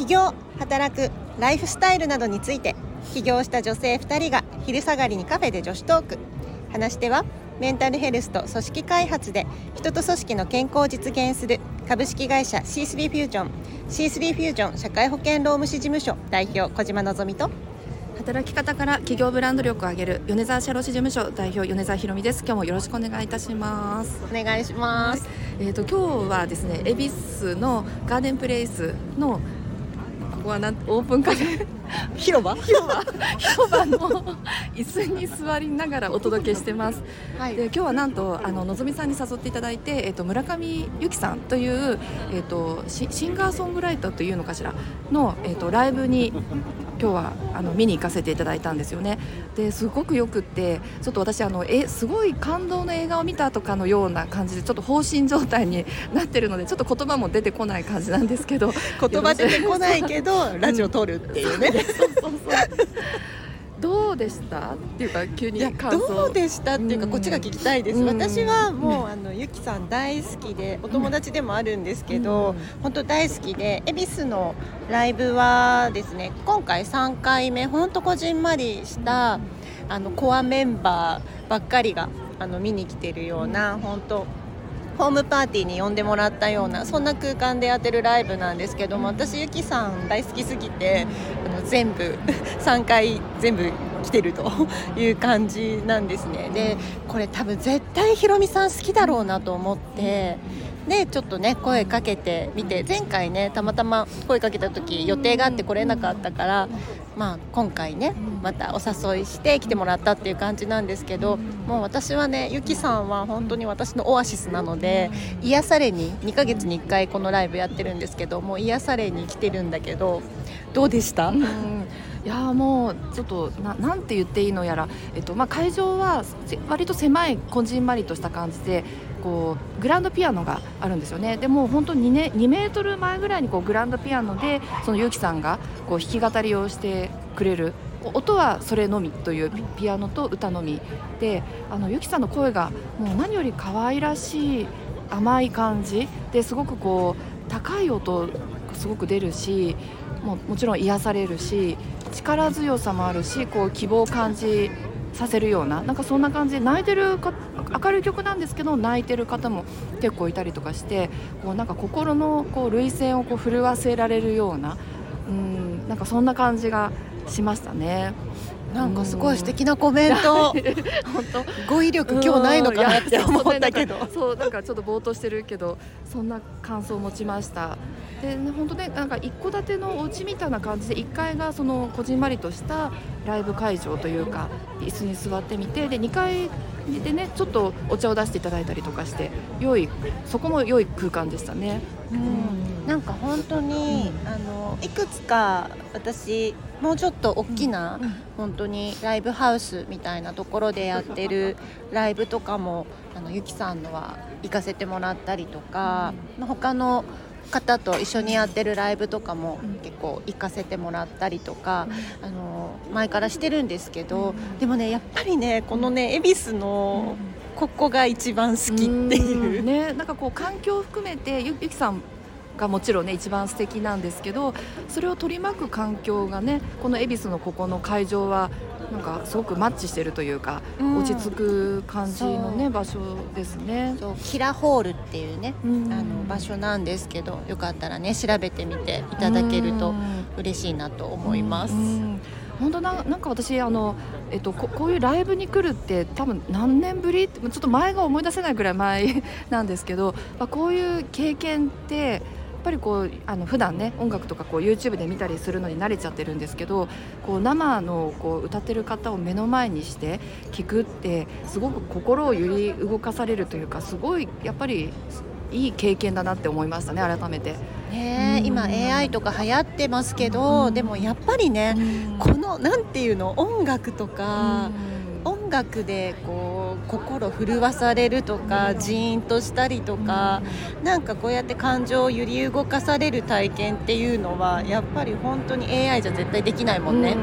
起業働くライフスタイルなどについて起業した女性2人が昼下がりにカフェで女子トーク話し手はメンタルヘルスと組織開発で人と組織の健康を実現する株式会社 C3 フュージョン C3 フュージョン社会保険労務士事務所代表小島のぞみと。働き方から企業ブランド力を上げる米沢社労士事務所代表米沢ひろみです。今日もよろしくお願いいたします。お願いします、えっ、と今日はですね恵比寿のガーデンプレイスのここはなんオープンカフェ。広場？広場。広場の椅子に座りながらお届けしてます。はで今日はなんとあののぞみさんに誘っていただいて、えっと村上由紀さんという、えっとシシンガーソングライターというのかしらの、えっとライブに今日はあの見に行かせていただいたんですよね。ですごくよくってちょっと私あのえすごい感動の映画を見たとかのような感じでちょっと放心状態になってるのでちょっと言葉も出てこない感じなんですけど 言葉出てこないけどラジオ撮るっていうね、そうそうそうどうでした？っていうか急に感想。どうでしたっていうか、うん。こっちが聞きたいです、うん。私はもう、あのゆきさん大好きでお友達でもあるんですけど、うん。本当大好きで恵比寿のライブはですね今回3回目本当こじんまりした、あのコアメンバーばっかりがあの見に来てるような、本当ホームパーティーに呼んでもらったようなそんな空間でやってるライブなんですけども私ゆきさん大好きすぎてあの全部 3回全部来てると いう感じなんですね。でこれ多分絶対ひろみさん好きだろうなと思ってでちょっとね声かけてみて前回ねたまたま声かけた時予定があって来れなかったからまあ今回ねまたお誘いして来てもらったっていう感じなんですけどもう私はねゆきさんは本当に私のオアシスなので癒されに2ヶ月に1回このライブやってるんですけどもう癒されに来てるんだけどどうでした、いやもうちょっとななんて言っていいのやら、えっとまあ、会場は割と狭いこじんまりとした感じでこうグランドピアノがあるんですよね。でもう本当に 2, 2メートル前ぐらいにこうグランドピアノでそのゆうきさんがこう弾き語りをしてくれる。音はそれのみというピピアノと歌のみ。であのゆきさんの声がもう何より可愛らしい甘い感じ。ですごくこう高い音すごく出るしももちろん癒されるし力強さもあるしこう希望を感じさせるようななんかそんな感じで泣いてるか明るい曲なんですけど泣いてる方も結構いたりとかしてこうなんか心のこう涙腺をこう震わせられるようなうんなんかそんな感じがしましたね。なんかすごい素敵なコメント。本当。語彙力今日ないのかなって思ったけど。そうなんかちょっとぼーっとしてるけどそんな感想を持ちましたでね本当ねなんか一戸建てのお家みたいな感じで1階がそのこじんまりとしたライブ会場というか椅子に座ってみてで2階でねちょっとお茶を出していただいたりとかして良いそこも良い空間でしたね。うん。なんか本当に、あのいくつか私もうちょっと大きな、本当にライブハウスみたいなところでやってるライブとかもあのゆきさんのは行かせてもらったりとか、まあ他の方と一緒にやってるライブとかもうん。結構行かせてもらったりとか、あの前からしてるんですけど、でもねやっぱりねこのね恵比寿のここが一番好きっていう。ん。ね、なんかこう環境を含めてゆゆきさんがもちろんね一番素敵なんですけどそれを取り巻く環境がねこの恵比寿のここの会場はなんかすごくマッチしてるというか、うん。落ち着く感じのね場所ですね。そうキラホールっていうね、うん。あの場所なんですけどよかったらね調べてみていただけるとうん。嬉しいなと思います。うん。本当ななんか私あの、えっと、ここういうライブに来るって多分何年ぶり？ってちょっと前が思い出せないぐらい前なんですけど、まあ、こういう経験ってぱりこうあの普段ね音楽とかこう YouTube で見たりするのに慣れちゃってるんですけどこう生のこう歌ってる方を目の前にして聞くってすごく心を揺り動かされるというかすごいやっぱりいい経験だなって思いましたね改めて。うん。ねえ今 AI とか流行ってますけど、うん。でもやっぱりね、このなんていうの音楽とか、音楽でこう心震わされるとか、ジーンとしたりとか、なんかこうやって感情を揺り動かされる体験っていうのはやっぱり本当に AI じゃ絶対できないもんね。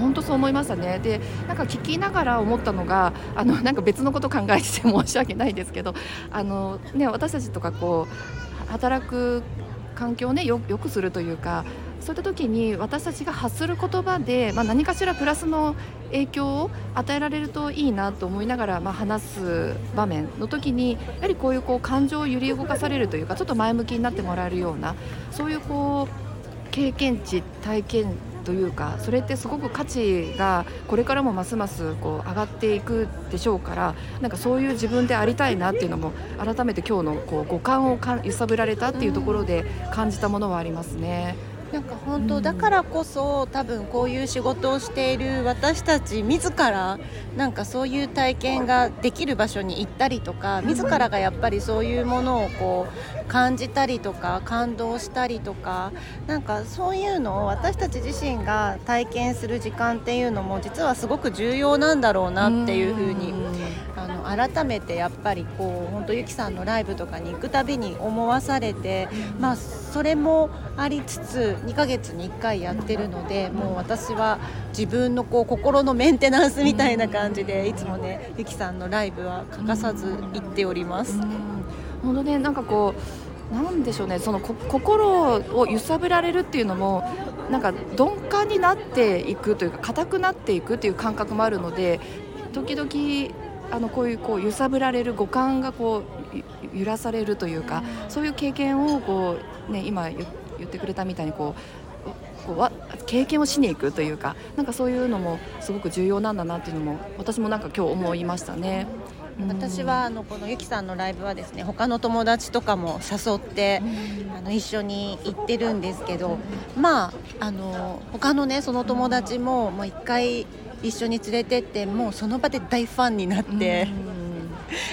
本当そう思いましたねでなんか聞きながら思ったのがあのなんか別のこと考えてて申し訳ないですけどあの、ね、私たちとかこう働く環境をねよくするというかそういった時に私たちが発する言葉で、まあ、何かしらプラスの影響を与えられるといいなと思いながら、まあ、話す場面の時にやはりこういうこう感情を揺り動かされるというかちょっと前向きになってもらえるようなそういうこう経験値体験というかそれってすごく価値がこれからもますますこう上がっていくでしょうからなんかそういう自分でありたいなっていうのも改めて今日のこう五感をか揺さぶられたっていうところで感じたものはありますね。なんか本当だからこそ多分こういう仕事をしている私たち自らなんかそういう体験ができる場所に行ったりとか自らがやっぱりそういうものをこう感じたりとか感動したりとかなんかそういうのを私たち自身が体験する時間っていうのも実はすごく重要なんだろうなっていうふうに改めてやっぱりこう本当ゆきさんのライブとかに行くたびに思わされてまあそれもありつつ2ヶ月に1回やってるのでもう私は自分のこう心のメンテナンスみたいな感じでいつもねゆきさんのライブは欠かさず行っております。本当ねなんかこうなんでしょうねその心を揺さぶられるっていうのもなんか鈍感になっていくというか硬くなっていくっていう感覚もあるので時々あのこういうこう揺さぶられる五感がこう揺らされるというかそういう経験をこう、ね、今言ってくれたみたいにこうこうわ経験をしに行くというかなんかそういうのもすごく重要なんだなっていうのも私もなんか今日思いましたね。私はあのこのゆきさんのライブはですね他の友達とかも誘ってあの一緒に行ってるんですけどまああの他のねその友達ももう一回一緒に連れてってもうその場で大ファンになって、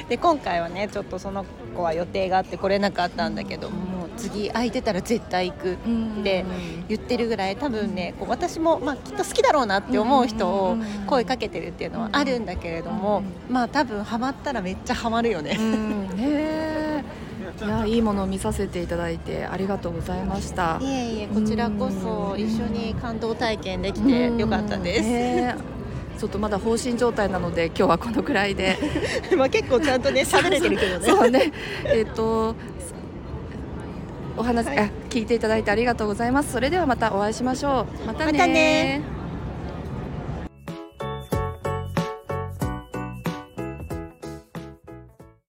で今回はねちょっとその子は予定があって来れなかったんだけどもう次空いてたら絶対行くって言ってるぐらい多分ねこう私も、まあ、きっと好きだろうなって思う人を声かけてるっていうのはあるんだけれども、まあ多分ハマったらめっちゃハマるよね。ねいやいいものを見させていただいてありがとうございました。いえいえこちらこそ一緒に感動体験できてよかったです。ちょっとまだ放心状態なので今日はこのくらいで。まあ結構ちゃんとね 喋れてるけどね。そうね。えっ、ー、とお話、はい、聞いていただいてありがとうございます。それではまたお会いしましょう。またね